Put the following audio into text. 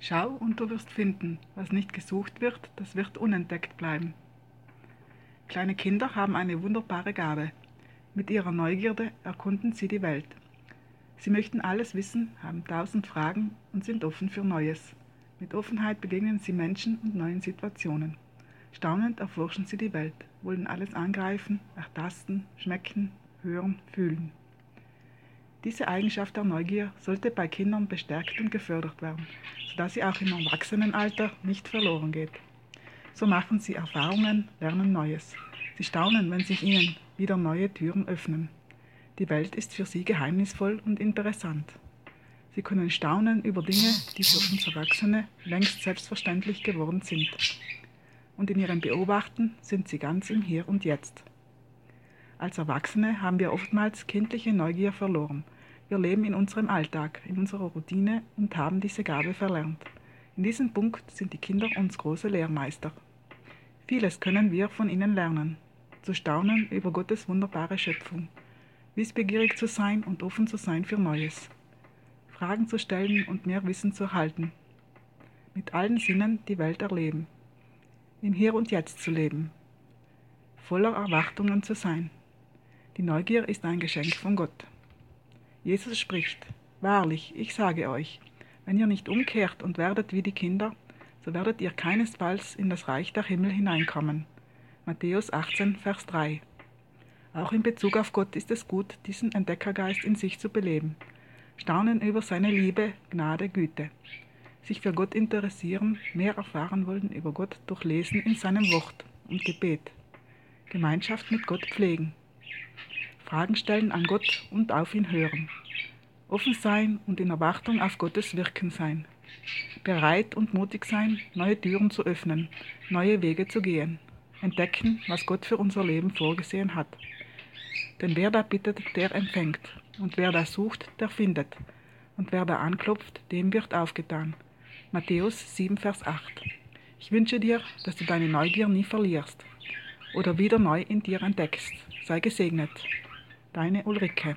Schau und du wirst finden, was nicht gesucht wird, das wird unentdeckt bleiben. Kleine Kinder haben eine wunderbare Gabe. Mit ihrer Neugierde erkunden sie die Welt. Sie möchten alles wissen, haben tausend Fragen und sind offen für Neues. Mit Offenheit begegnen sie Menschen und neuen Situationen. Staunend erforschen sie die Welt, wollen alles angreifen, ertasten, schmecken, hören, fühlen. Diese Eigenschaft der Neugier sollte bei Kindern bestärkt und gefördert werden, sodass sie auch im Erwachsenenalter nicht verloren geht. So machen sie Erfahrungen, lernen Neues. Sie staunen, wenn sich ihnen wieder neue Türen öffnen. Die Welt ist für sie geheimnisvoll und interessant. Sie können staunen über Dinge, die für uns Erwachsene längst selbstverständlich geworden sind. Und in ihrem Beobachten sind sie ganz im Hier und Jetzt. Als Erwachsene haben wir oftmals kindliche Neugier verloren. Wir leben in unserem Alltag, in unserer Routine und haben diese Gabe verlernt. In diesem Punkt sind die Kinder uns große Lehrmeister. Vieles können wir von ihnen lernen. Zu staunen über Gottes wunderbare Schöpfung. Wissbegierig zu sein und offen zu sein für Neues. Fragen zu stellen und mehr Wissen zu erhalten. Mit allen Sinnen die Welt erleben. Im Hier und Jetzt zu leben. Voller Erwartungen zu sein. Die Neugier ist ein Geschenk von Gott. Jesus spricht, Wahrlich, ich sage euch, wenn ihr nicht umkehrt und werdet wie die Kinder, so werdet ihr keinesfalls in das Reich der Himmel hineinkommen. Matthäus 18, Vers 3. Auch in Bezug auf Gott ist es gut, diesen Entdeckergeist in sich zu beleben. Staunen über seine Liebe, Gnade, Güte. Sich für Gott interessieren, mehr erfahren wollen über Gott durch Lesen in seinem Wort und Gebet. Gemeinschaft mit Gott pflegen. Fragen stellen an Gott und auf ihn hören. Offen sein und in Erwartung auf Gottes Wirken sein. Bereit und mutig sein, neue Türen zu öffnen, neue Wege zu gehen. Entdecken, was Gott für unser Leben vorgesehen hat. Denn wer da bittet, der empfängt. Und wer da sucht, der findet. Und wer da anklopft, dem wird aufgetan. Matthäus 7, Vers 8. Ich wünsche dir, dass du deine Neugier nie verlierst oder wieder neu in dir entdeckst. Sei gesegnet. Deine Ulrike.